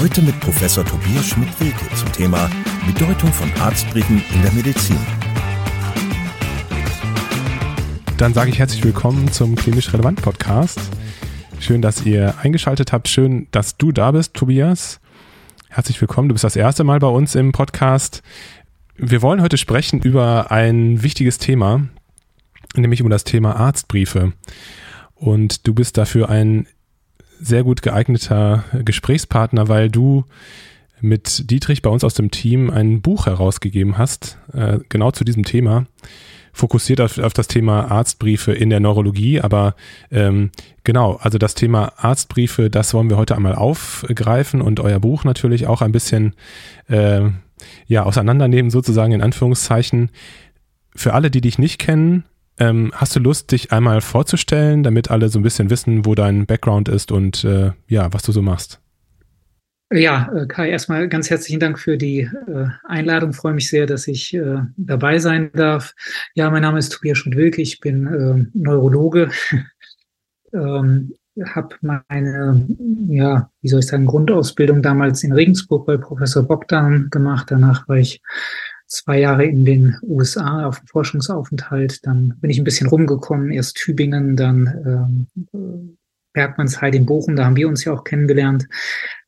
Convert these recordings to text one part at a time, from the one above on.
Heute mit Professor Tobias Schmidt-Wilke zum Thema Bedeutung von Arztbriefen in der Medizin. Dann sage ich herzlich willkommen zum Klinisch Relevant Podcast. Schön, dass ihr eingeschaltet habt. Schön, dass du da bist, Tobias. Herzlich willkommen. Du bist das erste Mal bei uns im Podcast. Wir wollen heute sprechen über ein wichtiges Thema, nämlich um das Thema Arztbriefe. Und du bist dafür ein sehr gut geeigneter Gesprächspartner, weil du mit Dietrich bei uns aus dem Team ein Buch herausgegeben hast, äh, genau zu diesem Thema, fokussiert auf, auf das Thema Arztbriefe in der Neurologie. Aber ähm, genau, also das Thema Arztbriefe, das wollen wir heute einmal aufgreifen und euer Buch natürlich auch ein bisschen äh, ja auseinandernehmen, sozusagen in Anführungszeichen. Für alle, die dich nicht kennen, ähm, hast du Lust, dich einmal vorzustellen, damit alle so ein bisschen wissen, wo dein Background ist und äh, ja, was du so machst? Ja, äh, Kai, erstmal ganz herzlichen Dank für die äh, Einladung. Freue mich sehr, dass ich äh, dabei sein darf. Ja, mein Name ist Tobias Schmidt-Wilke, ich bin äh, Neurologe. ähm, habe meine, ja, wie soll ich sagen, Grundausbildung damals in Regensburg bei Professor Bogdan gemacht. Danach war ich zwei Jahre in den USA auf Forschungsaufenthalt. Dann bin ich ein bisschen rumgekommen, erst Tübingen, dann ähm, Bergmannsheil in Bochum, da haben wir uns ja auch kennengelernt.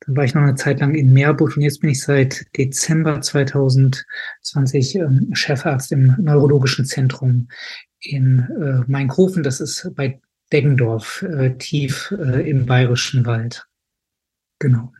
Dann war ich noch eine Zeit lang in Meerbusch und jetzt bin ich seit Dezember 2020 ähm, Chefarzt im Neurologischen Zentrum in äh, Mainkofen. Das ist bei Deggendorf, äh, tief äh, im Bayerischen Wald. Genau.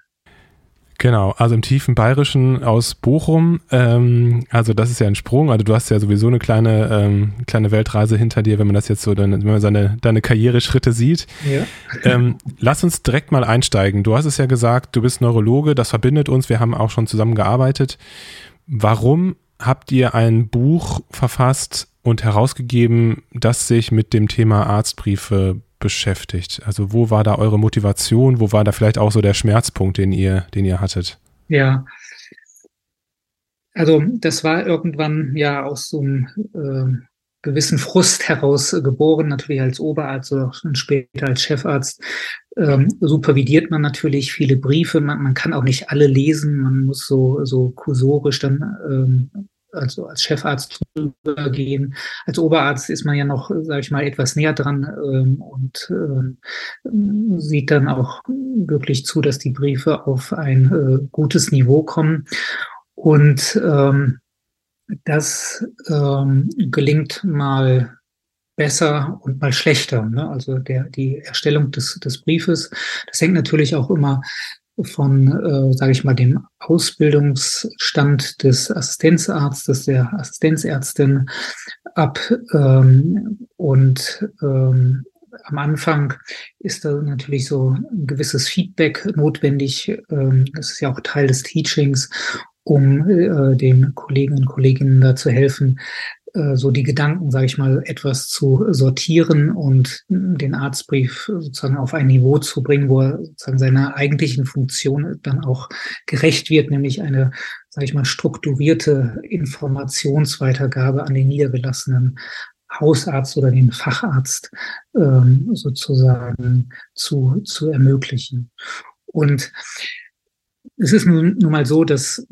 Genau, also im tiefen Bayerischen aus Bochum. Ähm, also das ist ja ein Sprung. Also du hast ja sowieso eine kleine ähm, kleine Weltreise hinter dir, wenn man das jetzt so, dann, wenn man seine deine Karriereschritte sieht. Ja. Ähm, lass uns direkt mal einsteigen. Du hast es ja gesagt, du bist Neurologe, das verbindet uns. Wir haben auch schon zusammen gearbeitet. Warum habt ihr ein Buch verfasst und herausgegeben, das sich mit dem Thema Arztbriefe beschäftigt? Also wo war da eure Motivation? Wo war da vielleicht auch so der Schmerzpunkt, den ihr, den ihr hattet? Ja. Also das war irgendwann ja aus so einem äh, gewissen Frust heraus geboren, natürlich als Oberarzt oder auch später als Chefarzt. Ähm, supervidiert man natürlich viele Briefe, man, man kann auch nicht alle lesen, man muss so, so kursorisch dann ähm, also als Chefarzt übergehen. Als Oberarzt ist man ja noch, sage ich mal, etwas näher dran ähm, und ähm, sieht dann auch wirklich zu, dass die Briefe auf ein äh, gutes Niveau kommen. Und ähm, das ähm, gelingt mal besser und mal schlechter. Ne? Also der, die Erstellung des, des Briefes, das hängt natürlich auch immer von, äh, sage ich mal, dem Ausbildungsstand des Assistenzarztes, der Assistenzärztin ab. Ähm, und ähm, am Anfang ist da natürlich so ein gewisses Feedback notwendig. Ähm, das ist ja auch Teil des Teachings, um äh, den Kollegen und Kolleginnen da zu helfen, so die Gedanken, sage ich mal, etwas zu sortieren und den Arztbrief sozusagen auf ein Niveau zu bringen, wo er sozusagen seiner eigentlichen Funktion dann auch gerecht wird, nämlich eine, sage ich mal, strukturierte Informationsweitergabe an den niedergelassenen Hausarzt oder den Facharzt ähm, sozusagen zu, zu ermöglichen. Und es ist nun, nun mal so, dass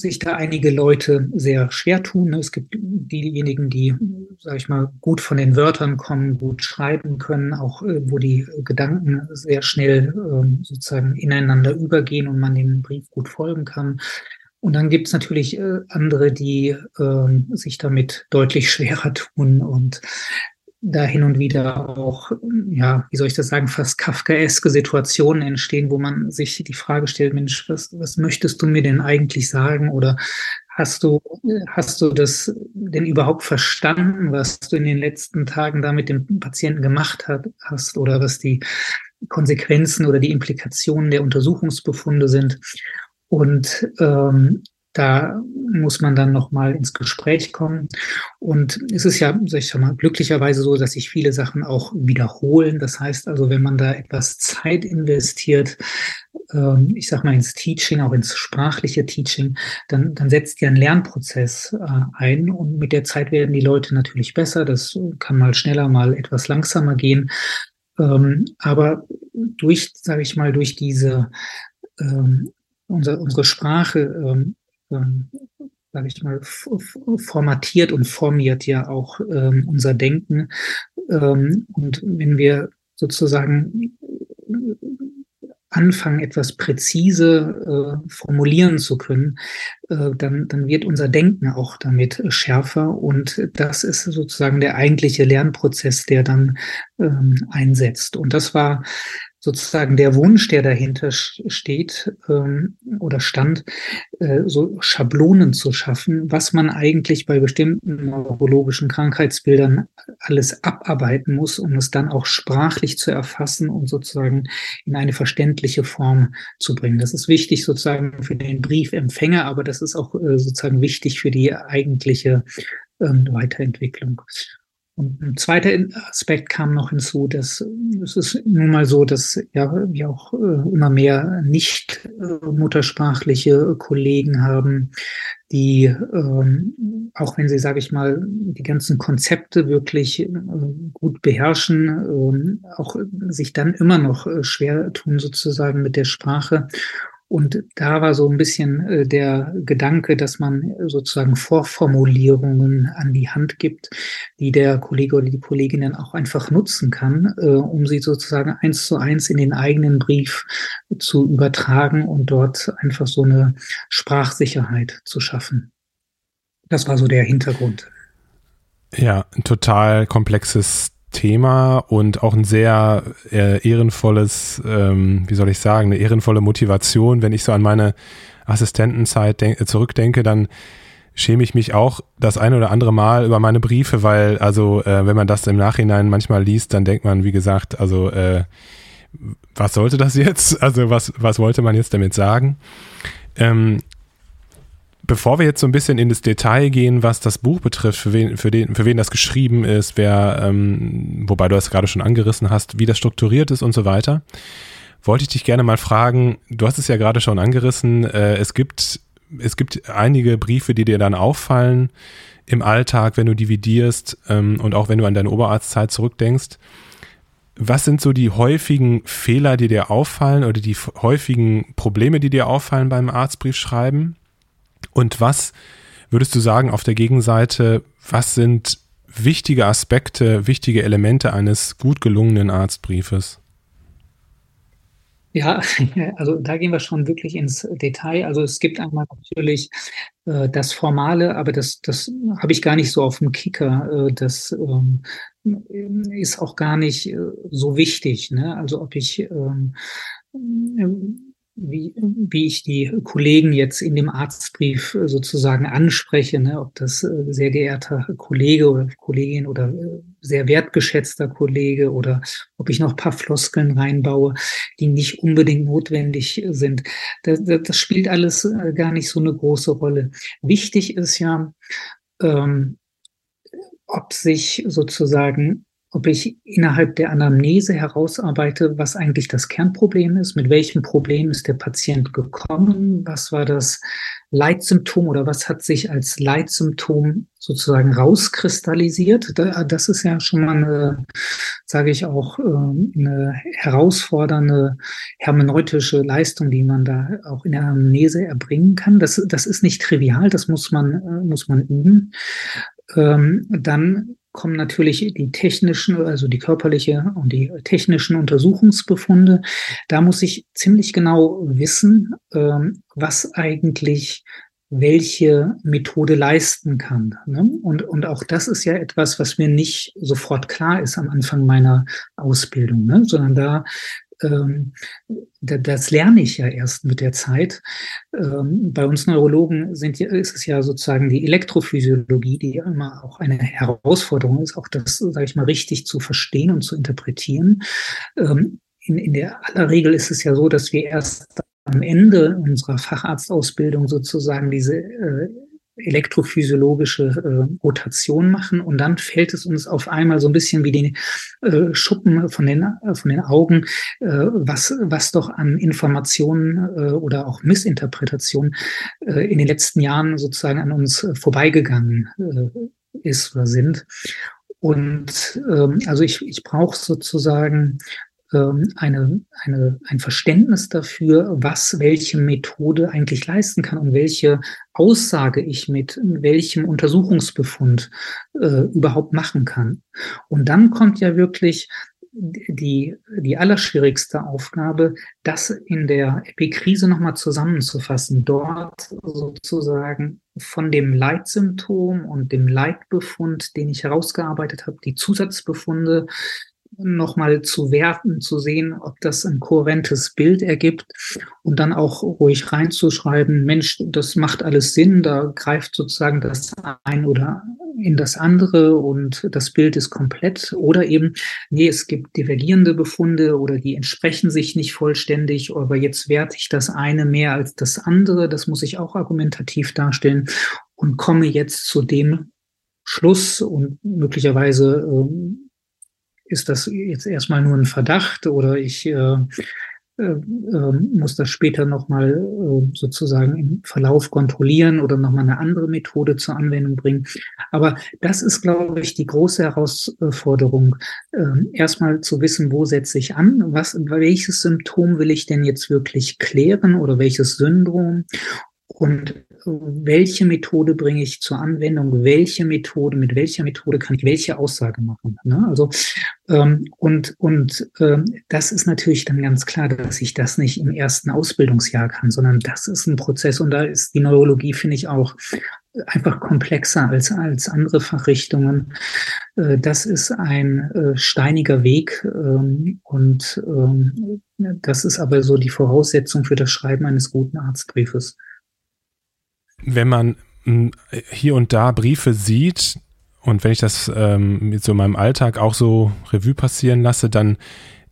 sich da einige Leute sehr schwer tun. Es gibt diejenigen, die, sage ich mal, gut von den Wörtern kommen, gut schreiben können, auch äh, wo die Gedanken sehr schnell äh, sozusagen ineinander übergehen und man dem Brief gut folgen kann. Und dann gibt es natürlich äh, andere, die äh, sich damit deutlich schwerer tun und da hin und wieder auch, ja, wie soll ich das sagen, fast kafkaeske Situationen entstehen, wo man sich die Frage stellt, Mensch, was, was möchtest du mir denn eigentlich sagen? Oder hast du, hast du das denn überhaupt verstanden, was du in den letzten Tagen da mit dem Patienten gemacht hat, hast oder was die Konsequenzen oder die Implikationen der Untersuchungsbefunde sind? Und ähm, da muss man dann nochmal ins Gespräch kommen. Und es ist ja, sag ich mal, glücklicherweise so, dass sich viele Sachen auch wiederholen. Das heißt also, wenn man da etwas Zeit investiert, ähm, ich sag mal ins Teaching, auch ins sprachliche Teaching, dann, dann setzt ja ein Lernprozess äh, ein und mit der Zeit werden die Leute natürlich besser. Das kann mal schneller, mal etwas langsamer gehen. Ähm, aber durch, sage ich mal, durch diese ähm, unsere, unsere Sprache, ähm, sage ich mal, formatiert und formiert ja auch ähm, unser Denken. Ähm, und wenn wir sozusagen anfangen, etwas präzise äh, formulieren zu können, äh, dann, dann wird unser Denken auch damit schärfer. Und das ist sozusagen der eigentliche Lernprozess, der dann ähm, einsetzt. Und das war sozusagen der Wunsch, der dahinter steht ähm, oder stand, äh, so Schablonen zu schaffen, was man eigentlich bei bestimmten neurologischen Krankheitsbildern alles abarbeiten muss, um es dann auch sprachlich zu erfassen und sozusagen in eine verständliche Form zu bringen. Das ist wichtig sozusagen für den Briefempfänger, aber das ist auch äh, sozusagen wichtig für die eigentliche ähm, Weiterentwicklung. Und ein zweiter Aspekt kam noch hinzu, dass es ist nun mal so, dass ja wir auch äh, immer mehr nicht äh, muttersprachliche Kollegen haben, die ähm, auch wenn sie, sage ich mal, die ganzen Konzepte wirklich äh, gut beherrschen, äh, auch sich dann immer noch äh, schwer tun sozusagen mit der Sprache und da war so ein bisschen äh, der Gedanke, dass man sozusagen Vorformulierungen an die Hand gibt, die der Kollege oder die Kollegin dann auch einfach nutzen kann, äh, um sie sozusagen eins zu eins in den eigenen Brief zu übertragen und dort einfach so eine Sprachsicherheit zu schaffen. Das war so der Hintergrund. Ja, ein total komplexes Thema und auch ein sehr äh, ehrenvolles, ähm, wie soll ich sagen, eine ehrenvolle Motivation. Wenn ich so an meine Assistentenzeit äh, zurückdenke, dann schäme ich mich auch das eine oder andere Mal über meine Briefe, weil also äh, wenn man das im Nachhinein manchmal liest, dann denkt man, wie gesagt, also äh, was sollte das jetzt? Also was, was wollte man jetzt damit sagen? Ähm, bevor wir jetzt so ein bisschen in das Detail gehen, was das Buch betrifft, für wen, für den, für wen das geschrieben ist, wer, ähm, wobei du das gerade schon angerissen hast, wie das strukturiert ist und so weiter, wollte ich dich gerne mal fragen, du hast es ja gerade schon angerissen, äh, es gibt, es gibt einige Briefe, die dir dann auffallen im Alltag, wenn du dividierst ähm, und auch wenn du an deine Oberarztzeit zurückdenkst. Was sind so die häufigen Fehler, die dir auffallen oder die häufigen Probleme, die dir auffallen beim Arztbriefschreiben? Und was würdest du sagen auf der Gegenseite, was sind wichtige Aspekte, wichtige Elemente eines gut gelungenen Arztbriefes? Ja, also da gehen wir schon wirklich ins Detail. Also es gibt einmal natürlich äh, das Formale, aber das, das habe ich gar nicht so auf dem Kicker. Äh, das ähm, ist auch gar nicht äh, so wichtig. Ne? Also ob ich ähm, wie, wie ich die Kollegen jetzt in dem Arztbrief sozusagen anspreche, ne, ob das äh, sehr geehrter Kollege oder Kollegin oder äh, sehr wertgeschätzter Kollege oder ob ich noch paar Floskeln reinbaue, die nicht unbedingt notwendig sind. Das, das spielt alles äh, gar nicht so eine große Rolle. Wichtig ist ja, ähm, ob sich sozusagen ob ich innerhalb der Anamnese herausarbeite, was eigentlich das Kernproblem ist, mit welchem Problem ist der Patient gekommen, was war das Leitsymptom oder was hat sich als Leitsymptom sozusagen rauskristallisiert. Das ist ja schon mal eine, sage ich auch, ähm, eine herausfordernde hermeneutische Leistung, die man da auch in der Anamnese erbringen kann. Das, das ist nicht trivial, das muss man, äh, muss man üben. Ähm, dann kommen natürlich die technischen, also die körperliche und die technischen Untersuchungsbefunde. Da muss ich ziemlich genau wissen, ähm, was eigentlich welche Methode leisten kann. Ne? Und, und auch das ist ja etwas, was mir nicht sofort klar ist am Anfang meiner Ausbildung, ne? sondern da ähm, das lerne ich ja erst mit der Zeit. Ähm, bei uns Neurologen sind, ist es ja sozusagen die Elektrophysiologie, die ja immer auch eine Herausforderung ist, auch das, sage ich mal, richtig zu verstehen und zu interpretieren. Ähm, in, in der aller Regel ist es ja so, dass wir erst am Ende unserer Facharztausbildung sozusagen diese äh, elektrophysiologische äh, Rotation machen und dann fällt es uns auf einmal so ein bisschen wie die äh, Schuppen von den äh, von den Augen, äh, was was doch an Informationen äh, oder auch Missinterpretationen äh, in den letzten Jahren sozusagen an uns vorbeigegangen ist oder sind. Und ähm, also ich, ich brauche sozusagen eine, eine, ein Verständnis dafür, was welche Methode eigentlich leisten kann und welche Aussage ich mit welchem Untersuchungsbefund äh, überhaupt machen kann. Und dann kommt ja wirklich die, die allerschwierigste Aufgabe, das in der Epikrise nochmal zusammenzufassen, dort sozusagen von dem Leitsymptom und dem Leitbefund, den ich herausgearbeitet habe, die Zusatzbefunde nochmal zu werten, zu sehen, ob das ein kohärentes Bild ergibt und dann auch ruhig reinzuschreiben, Mensch, das macht alles Sinn, da greift sozusagen das ein oder in das andere und das Bild ist komplett. Oder eben, nee, es gibt divergierende Befunde oder die entsprechen sich nicht vollständig, aber jetzt werte ich das eine mehr als das andere, das muss ich auch argumentativ darstellen und komme jetzt zu dem Schluss und möglicherweise äh, ist das jetzt erstmal nur ein Verdacht oder ich äh, äh, ähm, muss das später nochmal äh, sozusagen im Verlauf kontrollieren oder nochmal eine andere Methode zur Anwendung bringen. Aber das ist, glaube ich, die große Herausforderung, äh, erstmal zu wissen, wo setze ich an, was, welches Symptom will ich denn jetzt wirklich klären oder welches Syndrom und welche Methode bringe ich zur Anwendung, welche Methode, mit welcher Methode kann ich welche Aussage machen. Ne? Also ähm, und und ähm, das ist natürlich dann ganz klar, dass ich das nicht im ersten Ausbildungsjahr kann, sondern das ist ein Prozess und da ist die Neurologie finde ich auch einfach komplexer als als andere Fachrichtungen. Äh, das ist ein äh, steiniger Weg ähm, und ähm, das ist aber so die Voraussetzung für das Schreiben eines guten Arztbriefes wenn man hm, hier und da Briefe sieht und wenn ich das ähm, mit so meinem Alltag auch so Revue passieren lasse, dann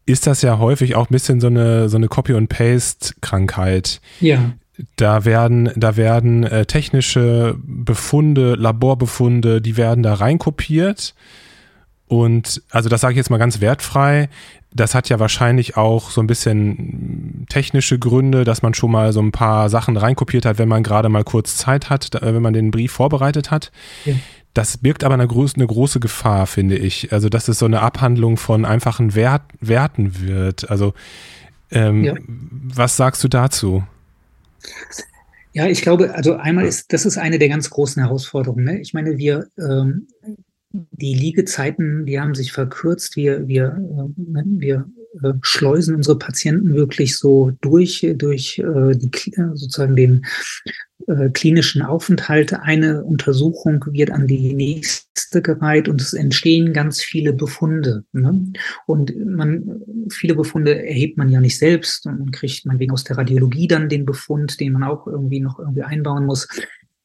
ist das ja häufig auch ein bisschen so eine, so eine Copy- und Paste-Krankheit. Ja. Da werden, da werden äh, technische Befunde, Laborbefunde, die werden da reinkopiert. Und also das sage ich jetzt mal ganz wertfrei das hat ja wahrscheinlich auch so ein bisschen technische Gründe, dass man schon mal so ein paar Sachen reinkopiert hat, wenn man gerade mal kurz Zeit hat, wenn man den Brief vorbereitet hat. Ja. Das birgt aber eine, groß, eine große Gefahr, finde ich. Also, dass es so eine Abhandlung von einfachen Wert, Werten wird. Also, ähm, ja. was sagst du dazu? Ja, ich glaube, also einmal ist, das ist eine der ganz großen Herausforderungen. Ne? Ich meine, wir, ähm, die Liegezeiten, die haben sich verkürzt. Wir, wir, äh, wir äh, schleusen unsere Patienten wirklich so durch, durch äh, die, sozusagen den klinischen Aufenthalt. Eine Untersuchung wird an die nächste gereiht und es entstehen ganz viele Befunde. Ne? Und man, viele Befunde erhebt man ja nicht selbst und kriegt man wegen aus der Radiologie dann den Befund, den man auch irgendwie noch irgendwie einbauen muss.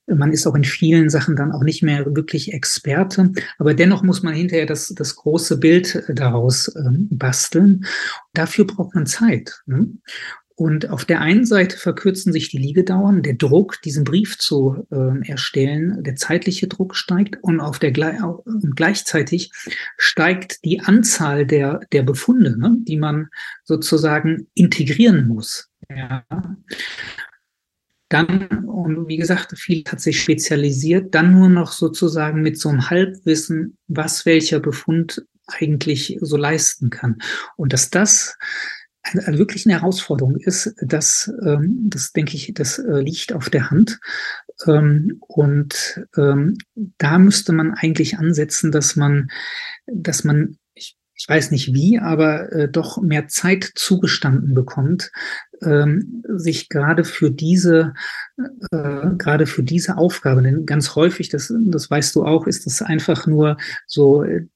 Man ist auch in vielen Sachen dann auch nicht mehr wirklich Experte, aber dennoch muss man hinterher das, das große Bild äh, daraus ähm, basteln. Dafür braucht man Zeit. Ne? Und auf der einen Seite verkürzen sich die Liegedauern, der Druck, diesen Brief zu äh, erstellen, der zeitliche Druck steigt und auf der und gleichzeitig steigt die Anzahl der, der Befunde, ne, die man sozusagen integrieren muss. Ja. Dann, und wie gesagt, viel hat sich spezialisiert, dann nur noch sozusagen mit so einem Halbwissen, was welcher Befund eigentlich so leisten kann. Und dass das eine, wirklich eine Herausforderung ist, das, ähm, das denke ich, das äh, liegt auf der Hand. Ähm, und ähm, da müsste man eigentlich ansetzen, dass man, dass man ich weiß nicht wie, aber äh, doch mehr Zeit zugestanden bekommt, ähm, sich gerade für diese äh, gerade für diese Aufgabe, denn ganz häufig, das, das weißt du auch, ist das einfach nur so äh,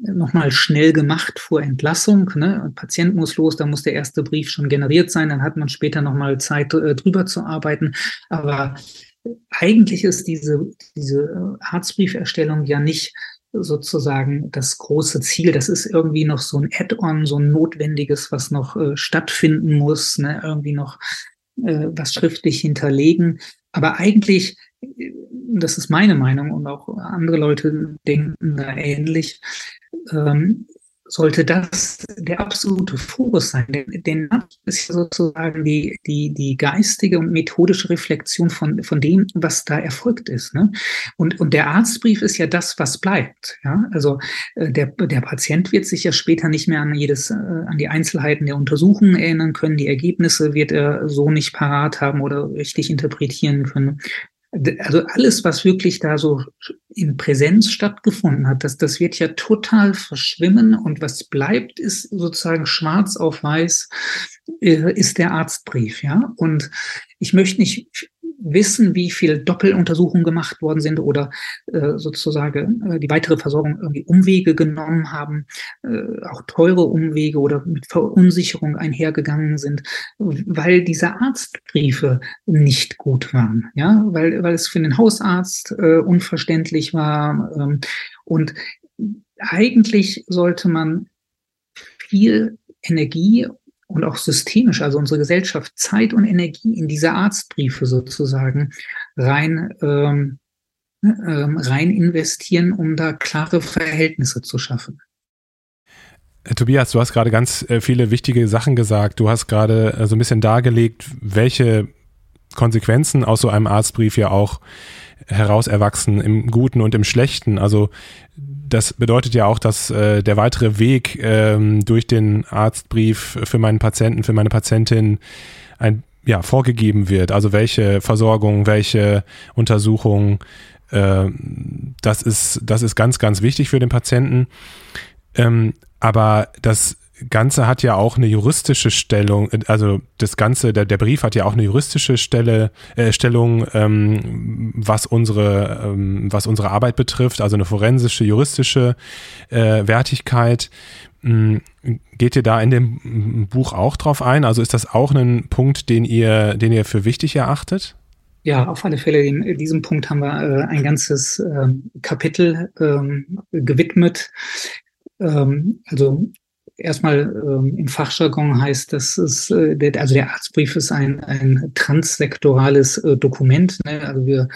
nochmal schnell gemacht vor Entlassung. Ne? Ein Patient muss los, da muss der erste Brief schon generiert sein, dann hat man später nochmal Zeit äh, drüber zu arbeiten. Aber eigentlich ist diese, diese äh, Arztbrieferstellung ja nicht sozusagen das große Ziel. Das ist irgendwie noch so ein Add-on, so ein notwendiges, was noch äh, stattfinden muss, ne? irgendwie noch äh, was schriftlich hinterlegen. Aber eigentlich, äh, das ist meine Meinung und auch andere Leute denken da ähnlich, ähm, sollte das der absolute Fokus sein. Denn, denn das ist ja sozusagen die, die, die geistige und methodische Reflexion von, von dem, was da erfolgt ist. Ne? Und, und der Arztbrief ist ja das, was bleibt. Ja? Also äh, der, der Patient wird sich ja später nicht mehr an jedes, äh, an die Einzelheiten der Untersuchungen erinnern können. Die Ergebnisse wird er so nicht parat haben oder richtig interpretieren können also alles, was wirklich da so in Präsenz stattgefunden hat, das, das wird ja total verschwimmen und was bleibt, ist sozusagen schwarz auf weiß, äh, ist der Arztbrief, ja. Und ich möchte nicht wissen, wie viel Doppeluntersuchungen gemacht worden sind oder äh, sozusagen äh, die weitere Versorgung irgendwie Umwege genommen haben, äh, auch teure Umwege oder mit Verunsicherung einhergegangen sind, weil diese Arztbriefe nicht gut waren, ja, weil, weil es für den Hausarzt äh, unverständlich war ähm, und eigentlich sollte man viel Energie und auch systemisch, also unsere Gesellschaft, Zeit und Energie in diese Arztbriefe sozusagen rein, ähm, ähm, rein investieren, um da klare Verhältnisse zu schaffen. Äh, Tobias, du hast gerade ganz äh, viele wichtige Sachen gesagt. Du hast gerade äh, so ein bisschen dargelegt, welche Konsequenzen aus so einem Arztbrief ja auch heraus erwachsen, im Guten und im Schlechten. Also das bedeutet ja auch, dass äh, der weitere Weg ähm, durch den Arztbrief für meinen Patienten, für meine Patientin ein, ja, vorgegeben wird. Also welche Versorgung, welche Untersuchung, äh, das ist, das ist ganz, ganz wichtig für den Patienten. Ähm, aber das Ganze hat ja auch eine juristische Stellung, also das Ganze, der, der Brief hat ja auch eine juristische Stelle, äh, Stellung, ähm, was unsere, ähm, was unsere Arbeit betrifft, also eine forensische, juristische äh, Wertigkeit. Ähm, geht ihr da in dem Buch auch drauf ein? Also ist das auch ein Punkt, den ihr, den ihr für wichtig erachtet? Ja, auf alle Fälle. In diesem Punkt haben wir äh, ein ganzes äh, Kapitel ähm, gewidmet. Ähm, also erstmal ähm, im Fachjargon heißt, dass es, äh, der, also der Arztbrief ist ein, ein transsektorales äh, Dokument. Ne? Also wir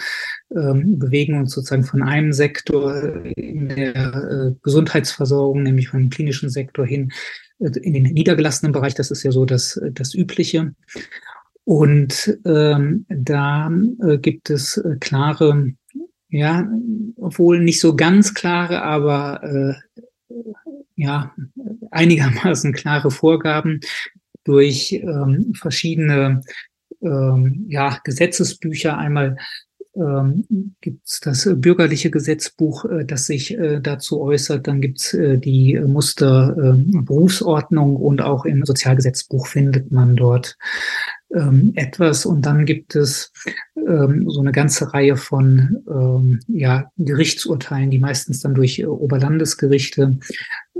ähm, bewegen uns sozusagen von einem Sektor in der äh, Gesundheitsversorgung, nämlich vom klinischen Sektor hin äh, in den niedergelassenen Bereich. Das ist ja so das, das Übliche. Und ähm, da äh, gibt es äh, klare, ja, obwohl nicht so ganz klare, aber äh, ja, einigermaßen klare Vorgaben durch ähm, verschiedene ähm, ja, Gesetzesbücher. Einmal ähm, gibt es das bürgerliche Gesetzbuch, äh, das sich äh, dazu äußert. Dann gibt es äh, die Musterberufsordnung ähm, und auch im Sozialgesetzbuch findet man dort ähm, etwas. Und dann gibt es ähm, so eine ganze Reihe von ähm, ja, Gerichtsurteilen, die meistens dann durch äh, Oberlandesgerichte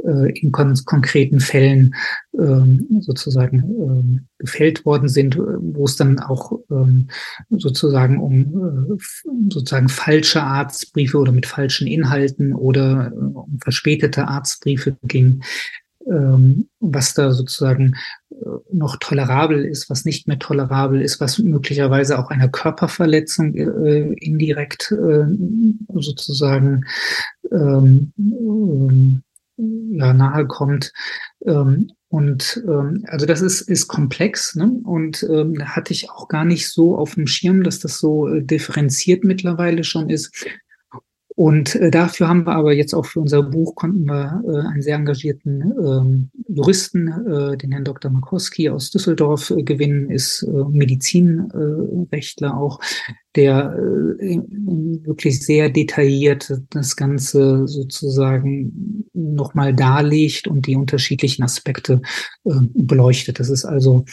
äh, in kon konkreten Fällen ähm, sozusagen ähm, gefällt worden sind, wo es dann auch ähm, sozusagen um äh, sozusagen falsche Arztbriefe oder mit falschen Inhalten oder äh, um verspätete Arztbriefe ging ähm, was da sozusagen äh, noch tolerabel ist, was nicht mehr tolerabel ist, was möglicherweise auch einer Körperverletzung äh, indirekt äh, sozusagen ähm, ähm, ja, nahe kommt. Ähm, und ähm, also das ist, ist komplex ne? und ähm, hatte ich auch gar nicht so auf dem Schirm, dass das so äh, differenziert mittlerweile schon ist. Und äh, dafür haben wir aber jetzt auch für unser Buch konnten wir äh, einen sehr engagierten ähm, Juristen, äh, den Herrn Dr. Makowski aus Düsseldorf äh, gewinnen, ist äh, Medizinrechtler auch, der äh, wirklich sehr detailliert das Ganze sozusagen nochmal darlegt und die unterschiedlichen Aspekte äh, beleuchtet. Das ist also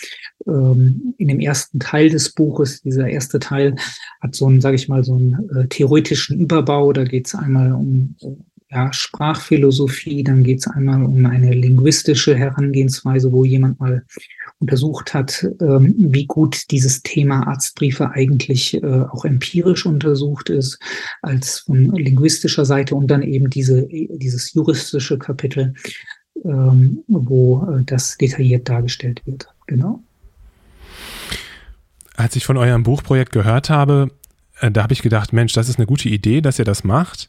ähm, in dem ersten Teil des Buches, dieser erste Teil hat so einen, sage ich mal, so einen äh, theoretischen Überbau. Da geht es einmal um ja, Sprachphilosophie, dann geht es einmal um eine linguistische Herangehensweise, wo jemand mal untersucht hat, ähm, wie gut dieses Thema Arztbriefe eigentlich äh, auch empirisch untersucht ist, als von linguistischer Seite und dann eben diese, dieses juristische Kapitel, ähm, wo äh, das detailliert dargestellt wird. Genau. als ich von eurem Buchprojekt gehört habe, äh, da habe ich gedacht, Mensch, das ist eine gute Idee, dass ihr das macht.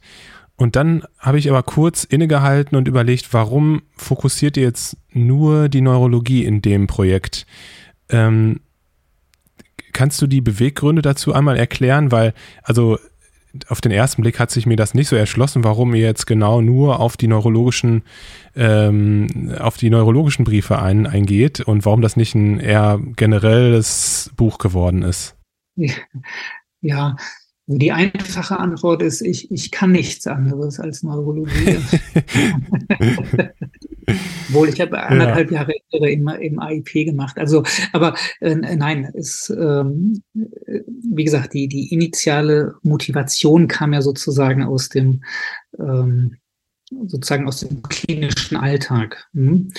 Und dann habe ich aber kurz innegehalten und überlegt, warum fokussiert ihr jetzt nur die Neurologie in dem Projekt? Ähm, kannst du die Beweggründe dazu einmal erklären? Weil, also auf den ersten Blick hat sich mir das nicht so erschlossen, warum ihr jetzt genau nur auf die neurologischen, ähm, auf die neurologischen Briefe ein, eingeht und warum das nicht ein eher generelles Buch geworden ist. Ja, die einfache Antwort ist, ich, ich kann nichts anderes als Neurologie. Wohl, ich habe anderthalb ja. Jahre im, im AIP gemacht. Also, aber äh, nein, es, ähm, wie gesagt, die, die initiale Motivation kam ja sozusagen aus dem ähm, sozusagen aus dem klinischen Alltag, hm,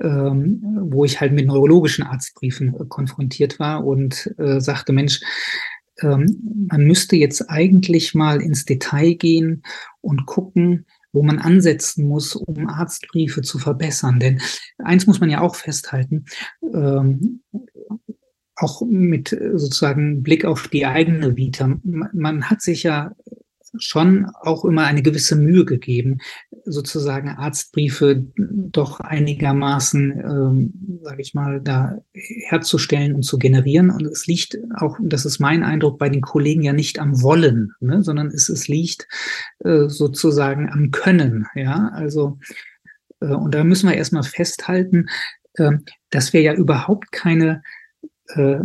ähm, wo ich halt mit neurologischen Arztbriefen äh, konfrontiert war und äh, sagte, Mensch, ähm, man müsste jetzt eigentlich mal ins Detail gehen und gucken, wo man ansetzen muss, um Arztbriefe zu verbessern. Denn eins muss man ja auch festhalten, ähm, auch mit sozusagen Blick auf die eigene Vita. Man hat sich ja schon auch immer eine gewisse Mühe gegeben, sozusagen Arztbriefe doch einigermaßen, ähm, sage ich mal, da herzustellen und zu generieren. Und es liegt auch, das ist mein Eindruck, bei den Kollegen ja nicht am Wollen, ne, sondern es, es liegt äh, sozusagen am Können. Ja, also äh, und da müssen wir erstmal festhalten, äh, dass wir ja überhaupt keine äh,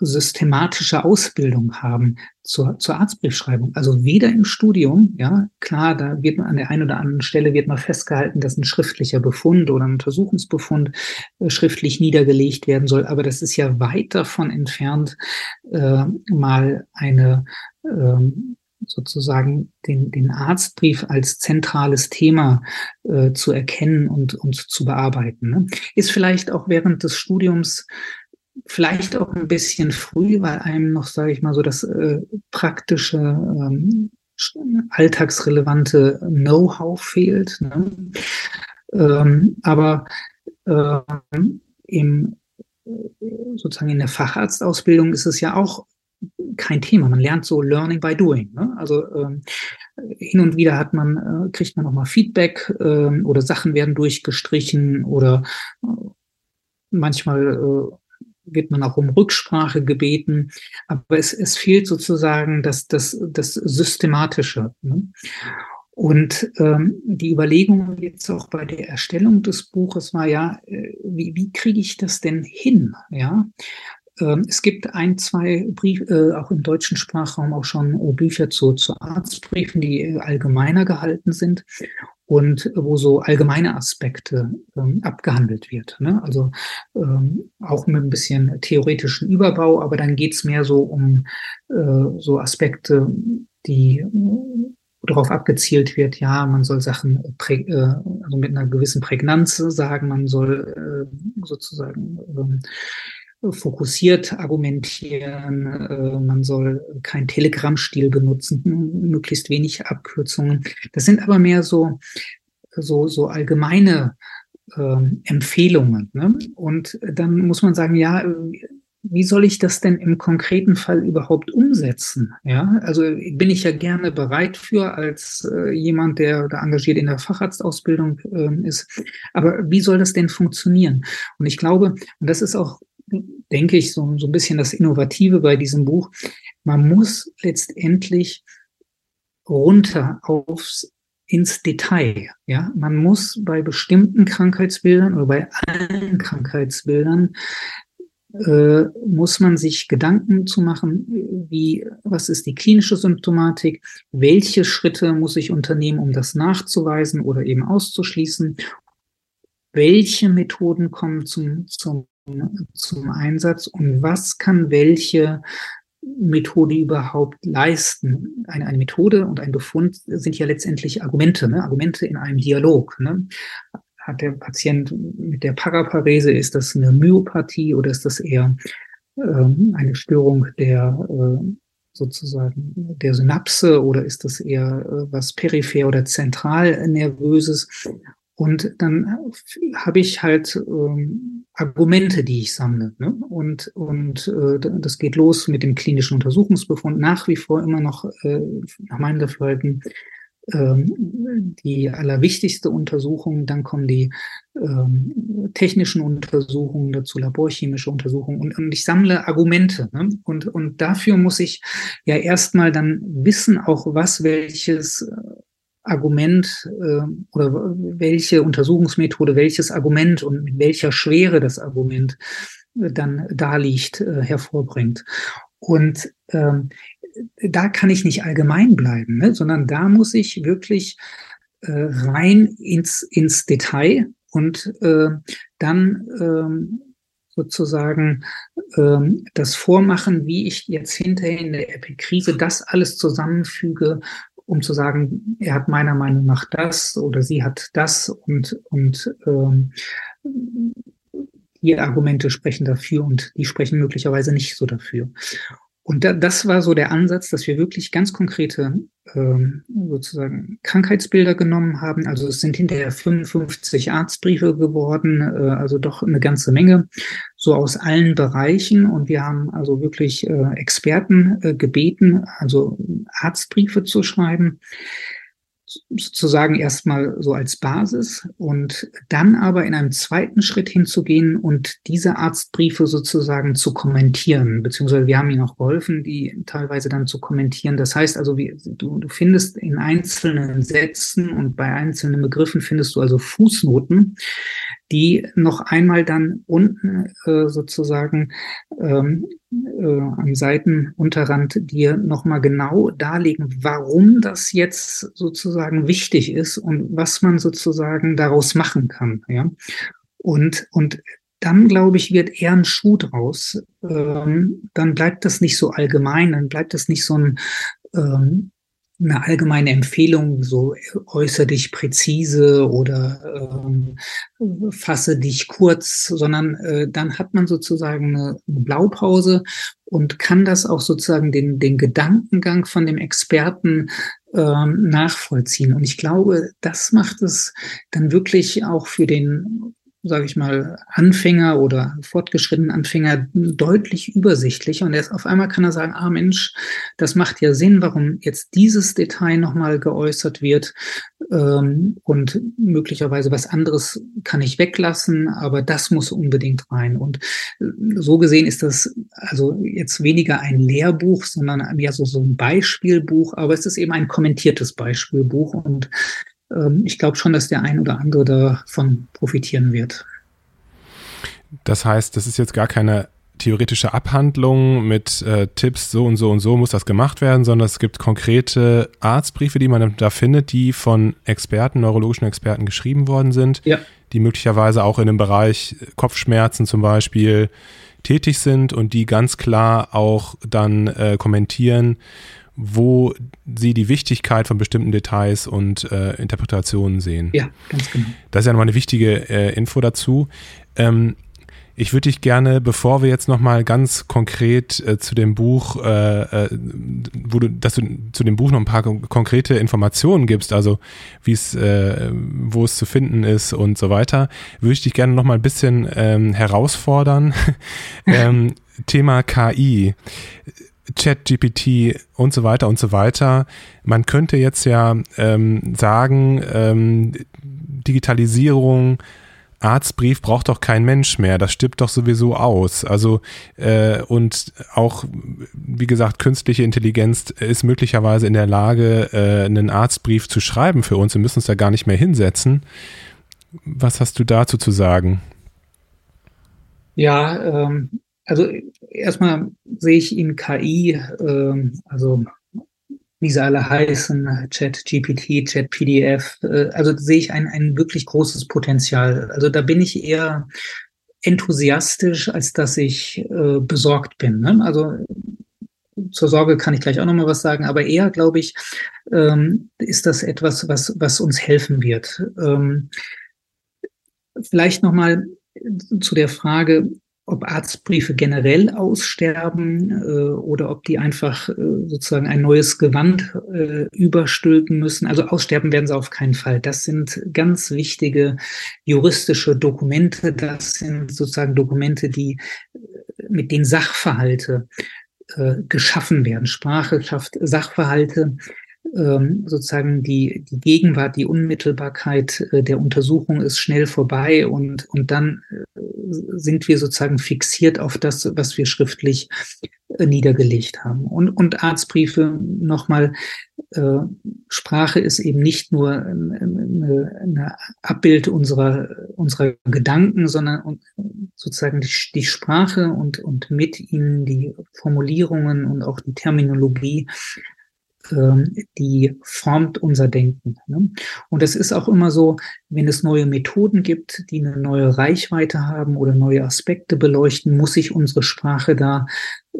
systematische Ausbildung haben zur, zur Arztbriefschreibung. Also weder im Studium, ja, klar, da wird man an der einen oder anderen Stelle wird mal festgehalten, dass ein schriftlicher Befund oder ein Untersuchungsbefund äh, schriftlich niedergelegt werden soll, aber das ist ja weit davon entfernt, äh, mal eine ähm, sozusagen den, den Arztbrief als zentrales Thema äh, zu erkennen und, und zu bearbeiten. Ne? Ist vielleicht auch während des Studiums vielleicht auch ein bisschen früh, weil einem noch, sage ich mal, so das äh, praktische, ähm, alltagsrelevante Know-how fehlt. Ne? Ähm, aber ähm, im, sozusagen in der Facharztausbildung ist es ja auch kein Thema. Man lernt so Learning by Doing. Ne? Also ähm, hin und wieder hat man, äh, kriegt man auch mal Feedback äh, oder Sachen werden durchgestrichen oder äh, manchmal äh, wird man auch um Rücksprache gebeten, aber es, es fehlt sozusagen das, das, das Systematische. Ne? Und ähm, die Überlegung jetzt auch bei der Erstellung des Buches war ja, äh, wie, wie kriege ich das denn hin? Ja, ähm, es gibt ein, zwei Briefe, äh, auch im deutschen Sprachraum auch schon äh, Bücher zu, zu Arztbriefen, die äh, allgemeiner gehalten sind und wo so allgemeine Aspekte ähm, abgehandelt wird. Ne? Also ähm, auch mit ein bisschen theoretischen Überbau, aber dann geht's mehr so um äh, so Aspekte, die darauf abgezielt wird, ja, man soll Sachen prä, äh, also mit einer gewissen Prägnanz sagen, man soll äh, sozusagen äh, fokussiert argumentieren, äh, man soll kein Telegram-Stil benutzen, möglichst wenig Abkürzungen. Das sind aber mehr so, so, so allgemeine äh, Empfehlungen. Ne? Und dann muss man sagen, ja, wie soll ich das denn im konkreten Fall überhaupt umsetzen? Ja, also bin ich ja gerne bereit für als äh, jemand, der da engagiert in der Facharztausbildung äh, ist. Aber wie soll das denn funktionieren? Und ich glaube, und das ist auch denke ich, so, so ein bisschen das Innovative bei diesem Buch. Man muss letztendlich runter aufs ins Detail. Ja, man muss bei bestimmten Krankheitsbildern oder bei allen Krankheitsbildern äh, muss man sich Gedanken zu machen, wie, was ist die klinische Symptomatik, welche Schritte muss ich unternehmen, um das nachzuweisen oder eben auszuschließen, welche Methoden kommen zum, zum zum Einsatz und was kann welche Methode überhaupt leisten. Eine, eine Methode und ein Befund sind ja letztendlich Argumente, ne? Argumente in einem Dialog. Ne? Hat der Patient mit der Paraparese, ist das eine Myopathie oder ist das eher ähm, eine Störung der äh, sozusagen der Synapse oder ist das eher äh, was peripher oder zentral nervöses? Und dann habe ich halt ähm, Argumente, die ich sammle. Ne? Und, und äh, das geht los mit dem klinischen Untersuchungsbefund, nach wie vor immer noch äh, nach meinem Dafürhalten ähm, die allerwichtigste Untersuchung. Dann kommen die ähm, technischen Untersuchungen dazu, laborchemische Untersuchungen und, und ich sammle Argumente. Ne? Und, und dafür muss ich ja erstmal dann wissen, auch was welches Argument äh, oder welche Untersuchungsmethode, welches Argument und mit welcher Schwere das Argument äh, dann da liegt, äh, hervorbringt. Und ähm, da kann ich nicht allgemein bleiben, ne, sondern da muss ich wirklich äh, rein ins, ins Detail und äh, dann ähm, sozusagen ähm, das Vormachen, wie ich jetzt hinterher in der Epikrise das alles zusammenfüge um zu sagen, er hat meiner Meinung nach das oder sie hat das und, und ähm, die Argumente sprechen dafür und die sprechen möglicherweise nicht so dafür. Und da, das war so der Ansatz, dass wir wirklich ganz konkrete ähm, sozusagen Krankheitsbilder genommen haben. Also es sind hinterher 55 Arztbriefe geworden, äh, also doch eine ganze Menge, so aus allen Bereichen. Und wir haben also wirklich äh, Experten äh, gebeten, also Arztbriefe zu schreiben sozusagen erstmal so als Basis und dann aber in einem zweiten Schritt hinzugehen und diese Arztbriefe sozusagen zu kommentieren, beziehungsweise wir haben ihnen auch geholfen, die teilweise dann zu kommentieren. Das heißt also, wie, du, du findest in einzelnen Sätzen und bei einzelnen Begriffen findest du also Fußnoten, die noch einmal dann unten äh, sozusagen ähm, äh, am Seitenunterrand dir nochmal genau darlegen, warum das jetzt sozusagen wichtig ist und was man sozusagen daraus machen kann. Ja? Und, und dann, glaube ich, wird eher ein Schuh draus. Ähm, dann bleibt das nicht so allgemein, dann bleibt das nicht so ein ähm, eine allgemeine Empfehlung, so äußere dich präzise oder ähm, fasse dich kurz, sondern äh, dann hat man sozusagen eine, eine Blaupause und kann das auch sozusagen den, den Gedankengang von dem Experten ähm, nachvollziehen. Und ich glaube, das macht es dann wirklich auch für den sage ich mal, Anfänger oder fortgeschrittenen Anfänger deutlich übersichtlicher. Und erst auf einmal kann er sagen, ah Mensch, das macht ja Sinn, warum jetzt dieses Detail nochmal geäußert wird. Ähm, und möglicherweise was anderes kann ich weglassen, aber das muss unbedingt rein. Und äh, so gesehen ist das also jetzt weniger ein Lehrbuch, sondern mehr so, so ein Beispielbuch, aber es ist eben ein kommentiertes Beispielbuch. Und ähm, ich glaube schon, dass der ein oder andere davon profitieren wird. Das heißt, das ist jetzt gar keine theoretische Abhandlung mit äh, Tipps, so und so und so muss das gemacht werden, sondern es gibt konkrete Arztbriefe, die man da findet, die von Experten, neurologischen Experten geschrieben worden sind, ja. die möglicherweise auch in dem Bereich Kopfschmerzen zum Beispiel tätig sind und die ganz klar auch dann äh, kommentieren, wo sie die Wichtigkeit von bestimmten Details und äh, Interpretationen sehen. Ja, ganz genau. Das ist ja nochmal eine wichtige äh, Info dazu. Ähm, ich würde dich gerne, bevor wir jetzt nochmal ganz konkret äh, zu dem Buch, äh, äh, wo du, dass du zu dem Buch noch ein paar konkrete Informationen gibst, also wie es, äh, wo es zu finden ist und so weiter, würde ich dich gerne nochmal ein bisschen ähm, herausfordern. ähm, Thema KI. ChatGPT und so weiter und so weiter. Man könnte jetzt ja ähm, sagen, ähm, Digitalisierung, Arztbrief braucht doch kein Mensch mehr, das stirbt doch sowieso aus. Also äh, und auch, wie gesagt, künstliche Intelligenz ist möglicherweise in der Lage, äh, einen Arztbrief zu schreiben für uns. Wir müssen uns da gar nicht mehr hinsetzen. Was hast du dazu zu sagen? Ja, ähm, also erstmal sehe ich in KI, äh, also wie sie alle heißen, Chat GPT, Chat PDF, äh, also sehe ich ein, ein wirklich großes Potenzial. Also da bin ich eher enthusiastisch, als dass ich äh, besorgt bin. Ne? Also zur Sorge kann ich gleich auch nochmal was sagen, aber eher, glaube ich, ähm, ist das etwas, was, was uns helfen wird. Ähm, vielleicht nochmal zu der Frage, ob Arztbriefe generell aussterben äh, oder ob die einfach äh, sozusagen ein neues Gewand äh, überstülpen müssen. Also aussterben werden sie auf keinen Fall. Das sind ganz wichtige juristische Dokumente. Das sind sozusagen Dokumente, die äh, mit den Sachverhalte äh, geschaffen werden. Sprache schafft Sachverhalte, ähm, sozusagen die, die Gegenwart, die Unmittelbarkeit äh, der Untersuchung ist schnell vorbei und, und dann äh, sind wir sozusagen fixiert auf das, was wir schriftlich äh, niedergelegt haben. Und, und Arztbriefe nochmal, Sprache ist eben nicht nur eine, eine Abbild unserer, unserer Gedanken, sondern sozusagen die, die Sprache und, und mit ihnen die Formulierungen und auch die Terminologie die formt unser Denken. Ne? Und es ist auch immer so, wenn es neue Methoden gibt, die eine neue Reichweite haben oder neue Aspekte beleuchten, muss sich unsere Sprache da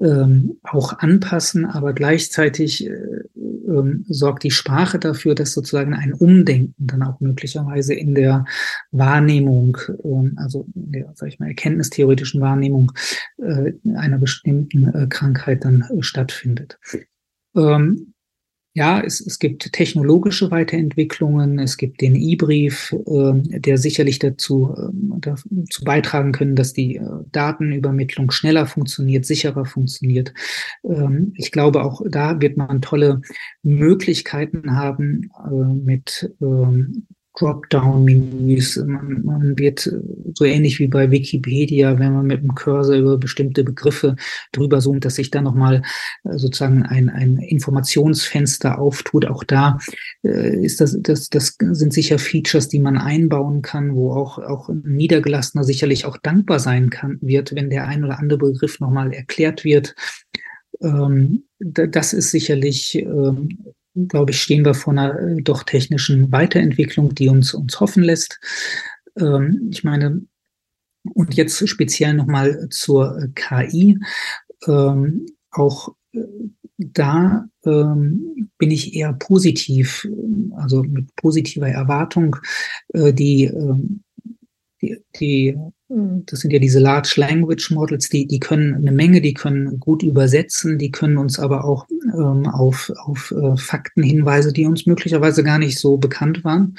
ähm, auch anpassen, aber gleichzeitig äh, ähm, sorgt die Sprache dafür, dass sozusagen ein Umdenken dann auch möglicherweise in der Wahrnehmung, ähm, also in der, sag ich mal, erkenntnistheoretischen Wahrnehmung äh, einer bestimmten äh, Krankheit dann stattfindet. Ähm, ja, es, es gibt technologische Weiterentwicklungen, es gibt den E-Brief, äh, der sicherlich dazu, äh, dazu beitragen können, dass die äh, Datenübermittlung schneller funktioniert, sicherer funktioniert. Ähm, ich glaube, auch da wird man tolle Möglichkeiten haben, äh, mit ähm, Dropdown-Menüs. Man, man wird so ähnlich wie bei Wikipedia, wenn man mit dem Cursor über bestimmte Begriffe drüber zoomt, dass sich da nochmal äh, sozusagen ein, ein Informationsfenster auftut. Auch da äh, ist das, das, das sind sicher Features, die man einbauen kann, wo auch, auch ein Niedergelassener sicherlich auch dankbar sein kann, wird, wenn der ein oder andere Begriff nochmal erklärt wird. Ähm, das ist sicherlich ähm, glaube ich, stehen wir vor einer äh, doch technischen Weiterentwicklung, die uns, uns hoffen lässt. Ähm, ich meine, und jetzt speziell nochmal zur äh, KI. Ähm, auch äh, da ähm, bin ich eher positiv, also mit positiver Erwartung, äh, die, ähm, die, die das sind ja diese Large Language Models, die, die können eine Menge, die können gut übersetzen, die können uns aber auch ähm, auf, auf äh, Fakten hinweisen, die uns möglicherweise gar nicht so bekannt waren.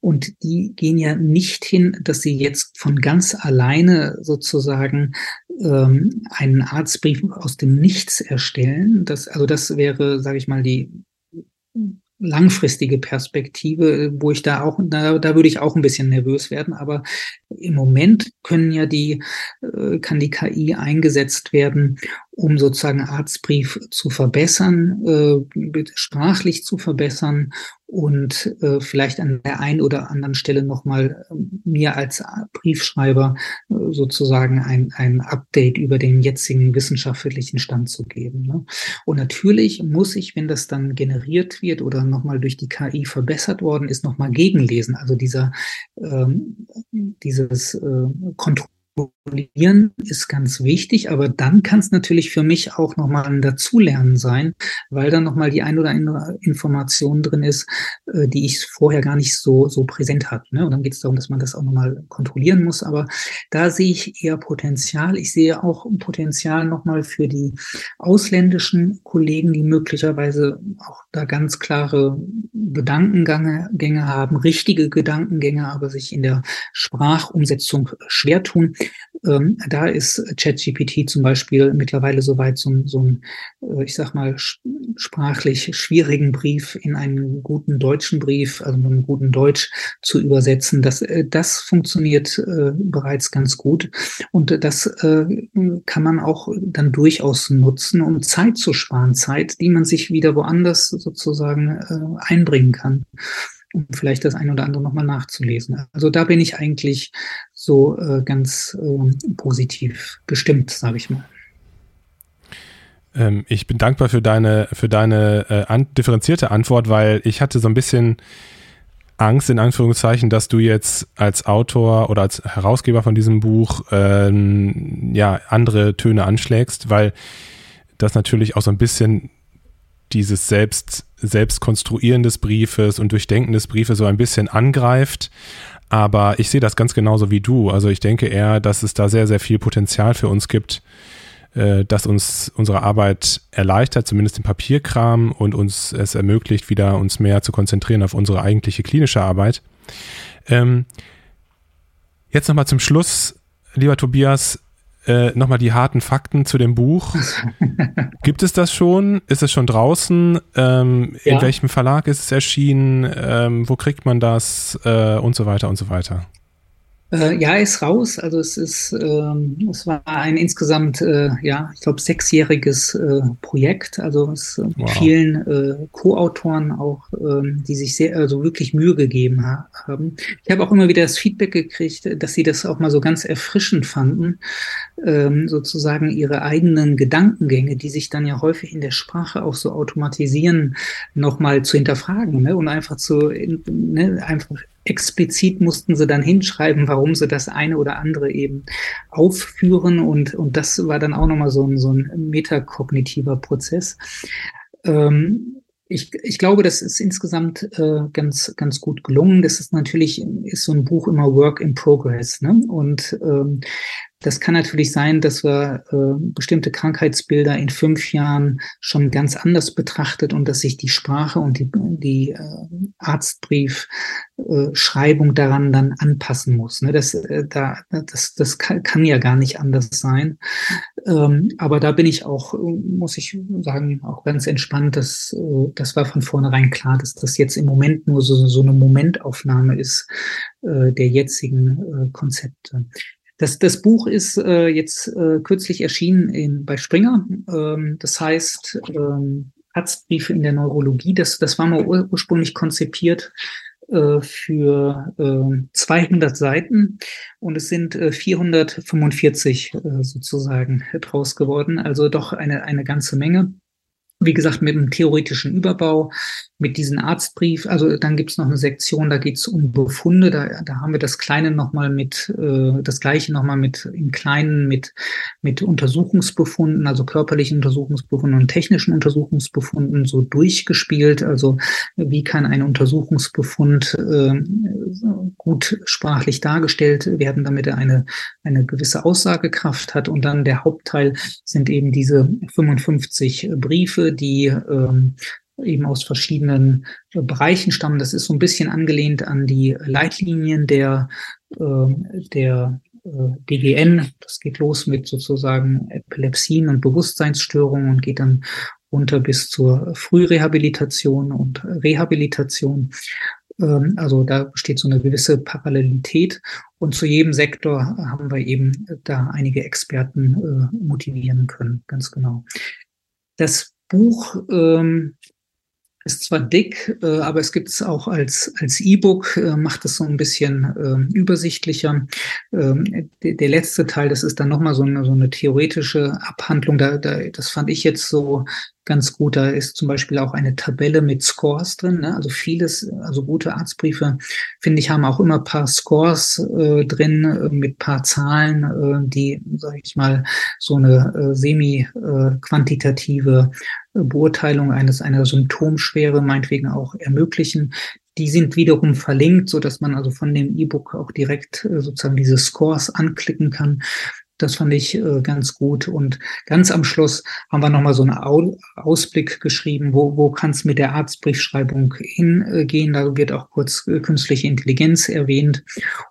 Und die gehen ja nicht hin, dass sie jetzt von ganz alleine sozusagen ähm, einen Arztbrief aus dem Nichts erstellen. Das, also das wäre, sage ich mal, die langfristige Perspektive, wo ich da auch, da, da würde ich auch ein bisschen nervös werden. Aber im Moment können ja die, äh, kann die KI eingesetzt werden, um sozusagen Arztbrief zu verbessern, äh, sprachlich zu verbessern und äh, vielleicht an der einen oder anderen Stelle nochmal äh, mir als Briefschreiber äh, sozusagen ein, ein Update über den jetzigen wissenschaftlichen Stand zu geben. Ne? Und natürlich muss ich, wenn das dann generiert wird oder nochmal durch die KI verbessert worden ist, nochmal gegenlesen. Also dieser, ähm, dieses äh, Kontrolle Kontrollieren ist ganz wichtig, aber dann kann es natürlich für mich auch nochmal ein Dazulernen sein, weil dann nochmal die ein oder andere Information drin ist, äh, die ich vorher gar nicht so, so präsent hatte. Ne? Und dann geht es darum, dass man das auch nochmal kontrollieren muss. Aber da sehe ich eher Potenzial. Ich sehe auch Potenzial nochmal für die ausländischen Kollegen, die möglicherweise auch da ganz klare Gedankengänge haben, richtige Gedankengänge, aber sich in der Sprachumsetzung schwer tun. Ähm, da ist ChatGPT zum Beispiel mittlerweile soweit, so, so ein, äh, ich sag mal, sprachlich schwierigen Brief in einen guten deutschen Brief, also einen guten Deutsch zu übersetzen. Das, äh, das funktioniert äh, bereits ganz gut. Und das äh, kann man auch dann durchaus nutzen, um Zeit zu sparen. Zeit, die man sich wieder woanders sozusagen äh, einbringen kann um vielleicht das ein oder andere nochmal nachzulesen. Also da bin ich eigentlich so äh, ganz äh, positiv gestimmt, sage ich mal. Ähm, ich bin dankbar für deine, für deine äh, an, differenzierte Antwort, weil ich hatte so ein bisschen Angst, in Anführungszeichen, dass du jetzt als Autor oder als Herausgeber von diesem Buch ähm, ja andere Töne anschlägst, weil das natürlich auch so ein bisschen dieses Selbst, Selbstkonstruieren des Briefes und Durchdenken des Briefes so ein bisschen angreift. Aber ich sehe das ganz genauso wie du. Also ich denke eher, dass es da sehr, sehr viel Potenzial für uns gibt, äh, das uns unsere Arbeit erleichtert, zumindest den Papierkram und uns es ermöglicht, wieder uns mehr zu konzentrieren auf unsere eigentliche klinische Arbeit. Ähm, jetzt nochmal zum Schluss, lieber Tobias, äh, nochmal die harten Fakten zu dem Buch. Gibt es das schon? Ist es schon draußen? Ähm, ja. In welchem Verlag ist es erschienen? Ähm, wo kriegt man das? Äh, und so weiter und so weiter. Äh, ja, ist raus. Also es ist, ähm, es war ein insgesamt, äh, ja, ich glaube, sechsjähriges äh, Projekt. Also es äh, mit wow. vielen äh, Co-Autoren auch, ähm, die sich sehr, also wirklich Mühe gegeben ha haben. Ich habe auch immer wieder das Feedback gekriegt, dass sie das auch mal so ganz erfrischend fanden, ähm, sozusagen ihre eigenen Gedankengänge, die sich dann ja häufig in der Sprache auch so automatisieren, nochmal zu hinterfragen ne? und einfach zu, ne, einfach explizit mussten sie dann hinschreiben, warum sie das eine oder andere eben aufführen. Und, und das war dann auch nochmal so ein, so ein metakognitiver Prozess. Ähm, ich, ich glaube, das ist insgesamt äh, ganz, ganz gut gelungen. Das ist natürlich, ist so ein Buch immer Work in Progress. Ne? Und ähm, das kann natürlich sein, dass wir äh, bestimmte Krankheitsbilder in fünf Jahren schon ganz anders betrachtet und dass sich die Sprache und die, die äh, Arztbriefschreibung äh, daran dann anpassen muss. Ne? Das, äh, da, das, das kann, kann ja gar nicht anders sein. Ähm, aber da bin ich auch, muss ich sagen, auch ganz entspannt. Dass, äh, das war von vornherein klar, dass das jetzt im Moment nur so, so eine Momentaufnahme ist äh, der jetzigen äh, Konzepte. Das, das Buch ist äh, jetzt äh, kürzlich erschienen in, bei Springer. Ähm, das heißt ähm, Arztbriefe in der Neurologie. Das, das war mal ur ursprünglich konzipiert äh, für äh, 200 Seiten und es sind äh, 445 äh, sozusagen draus geworden. Also doch eine, eine ganze Menge wie gesagt, mit einem theoretischen Überbau, mit diesen Arztbrief. Also dann gibt es noch eine Sektion, da geht es um Befunde. Da, da haben wir das Kleine nochmal mit, äh, das Gleiche nochmal mit im Kleinen mit, mit Untersuchungsbefunden, also körperlichen Untersuchungsbefunden und technischen Untersuchungsbefunden so durchgespielt. Also wie kann ein Untersuchungsbefund äh, gut sprachlich dargestellt werden, damit er eine, eine gewisse Aussagekraft hat. Und dann der Hauptteil sind eben diese 55 Briefe, die ähm, eben aus verschiedenen äh, Bereichen stammen. Das ist so ein bisschen angelehnt an die Leitlinien der, äh, der äh, DGN. Das geht los mit sozusagen Epilepsien und Bewusstseinsstörungen und geht dann runter bis zur Frührehabilitation und Rehabilitation. Ähm, also da besteht so eine gewisse Parallelität. Und zu jedem Sektor haben wir eben da einige Experten äh, motivieren können, ganz genau. Das Buch ähm, ist zwar dick, äh, aber es gibt es auch als als E-Book, äh, macht es so ein bisschen äh, übersichtlicher. Ähm, der, letzte Teil, das ist dann nochmal so eine, so eine theoretische Abhandlung. Da, da, das fand ich jetzt so ganz gut. Da ist zum Beispiel auch eine Tabelle mit Scores drin. Ne? Also vieles, also gute Arztbriefe, finde ich, haben auch immer paar Scores äh, drin äh, mit paar Zahlen, äh, die, sage ich mal, so eine äh, semi-quantitative äh, Beurteilung eines einer Symptomschwere meinetwegen auch ermöglichen. Die sind wiederum verlinkt, so dass man also von dem E-Book auch direkt äh, sozusagen diese Scores anklicken kann. Das fand ich äh, ganz gut. Und ganz am Schluss haben wir nochmal so einen Au Ausblick geschrieben, wo, wo kann es mit der Arztbriefschreibung hingehen. Da wird auch kurz äh, künstliche Intelligenz erwähnt.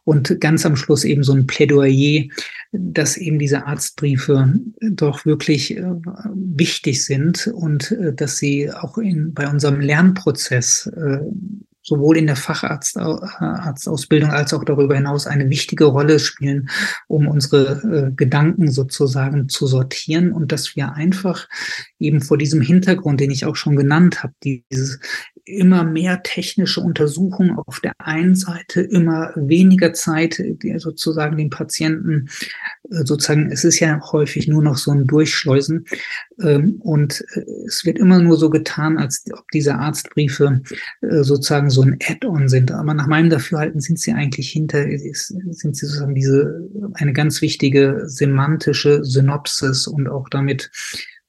Und ganz am Schluss eben so ein Plädoyer, dass eben diese Arztbriefe doch wirklich äh, wichtig sind und äh, dass sie auch in, bei unserem Lernprozess äh, sowohl in der Facharztausbildung als auch darüber hinaus eine wichtige Rolle spielen, um unsere äh, Gedanken sozusagen zu sortieren und dass wir einfach eben vor diesem Hintergrund, den ich auch schon genannt habe, dieses immer mehr technische Untersuchungen auf der einen Seite, immer weniger Zeit, sozusagen den Patienten äh, sozusagen, es ist ja häufig nur noch so ein Durchschleusen ähm, und äh, es wird immer nur so getan, als ob diese Arztbriefe sozusagen so ein Add-on sind. Aber nach meinem Dafürhalten sind sie eigentlich hinter, sind sie sozusagen diese, eine ganz wichtige semantische Synopsis und auch damit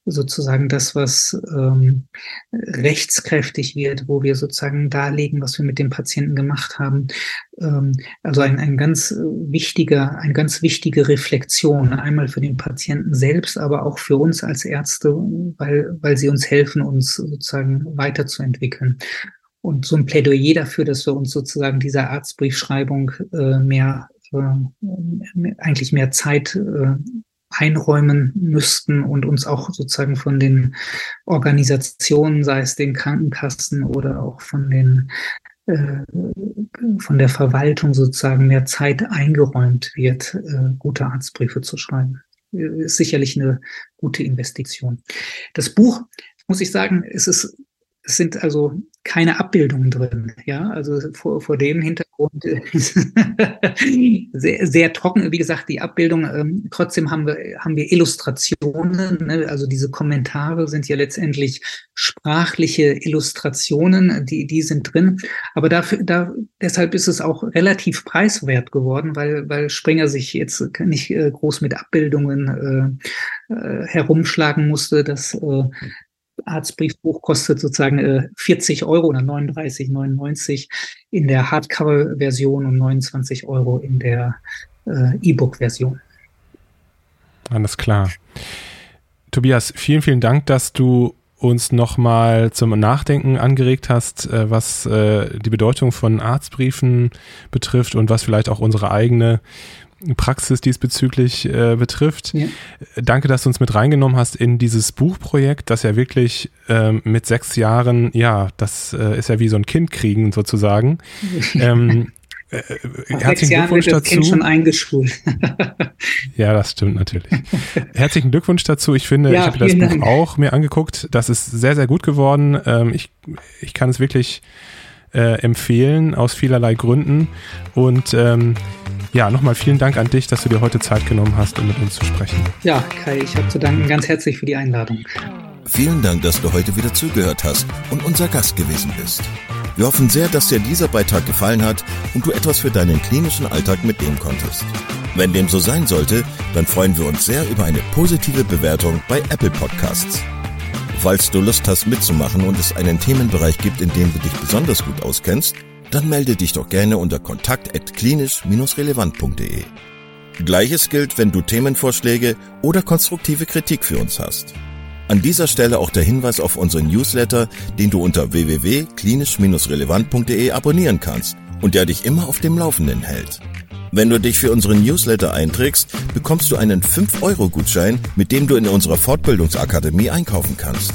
sozusagen das, was ähm, rechtskräftig wird, wo wir sozusagen darlegen, was wir mit dem Patienten gemacht haben. Ähm, also ein, ein ganz wichtiger, eine ganz wichtige Reflexion, einmal für den Patienten selbst, aber auch für uns als Ärzte, weil, weil sie uns helfen, uns sozusagen weiterzuentwickeln. Und so ein Plädoyer dafür, dass wir uns sozusagen dieser Arztbriefschreibung äh, mehr, äh, eigentlich mehr Zeit äh, einräumen müssten und uns auch sozusagen von den Organisationen, sei es den Krankenkassen oder auch von den äh, von der Verwaltung sozusagen mehr Zeit eingeräumt wird, äh, gute Arztbriefe zu schreiben. Ist sicherlich eine gute Investition. Das Buch, muss ich sagen, es ist es sind also keine Abbildungen drin, ja, also vor, vor dem Hintergrund sehr, sehr trocken, wie gesagt, die Abbildung. Ähm, trotzdem haben wir haben wir Illustrationen, ne? also diese Kommentare sind ja letztendlich sprachliche Illustrationen, die die sind drin. Aber dafür, da deshalb ist es auch relativ preiswert geworden, weil weil Springer sich jetzt nicht äh, groß mit Abbildungen äh, äh, herumschlagen musste. Das äh, Arztbriefbuch kostet sozusagen äh, 40 Euro oder 39,99 in der Hardcover-Version und 29 Euro in der äh, E-Book-Version. Alles klar. Tobias, vielen, vielen Dank, dass du uns nochmal zum Nachdenken angeregt hast, äh, was äh, die Bedeutung von Arztbriefen betrifft und was vielleicht auch unsere eigene Praxis diesbezüglich äh, betrifft. Ja. Danke, dass du uns mit reingenommen hast in dieses Buchprojekt, das ja wirklich ähm, mit sechs Jahren, ja, das äh, ist ja wie so ein Kind kriegen sozusagen. ähm, äh, herzlichen Glückwunsch dazu. Kind schon eingeschult. ja, das stimmt natürlich. Herzlichen Glückwunsch dazu. Ich finde, ja, ich habe das Buch Dank. auch mir angeguckt. Das ist sehr, sehr gut geworden. Ähm, ich, ich kann es wirklich äh, empfehlen aus vielerlei Gründen. Und ähm, ja, nochmal vielen Dank an dich, dass du dir heute Zeit genommen hast, um mit uns zu sprechen. Ja, Kai, ich habe zu danken ganz herzlich für die Einladung. Vielen Dank, dass du heute wieder zugehört hast und unser Gast gewesen bist. Wir hoffen sehr, dass dir dieser Beitrag gefallen hat und du etwas für deinen klinischen Alltag mitnehmen konntest. Wenn dem so sein sollte, dann freuen wir uns sehr über eine positive Bewertung bei Apple Podcasts. Falls du Lust hast mitzumachen und es einen Themenbereich gibt, in dem du dich besonders gut auskennst, dann melde dich doch gerne unter kontakt@klinisch-relevant.de. Gleiches gilt, wenn du Themenvorschläge oder konstruktive Kritik für uns hast. An dieser Stelle auch der Hinweis auf unseren Newsletter, den du unter www.klinisch-relevant.de abonnieren kannst und der dich immer auf dem Laufenden hält. Wenn du dich für unseren Newsletter einträgst, bekommst du einen 5-Euro-Gutschein, mit dem du in unserer Fortbildungsakademie einkaufen kannst.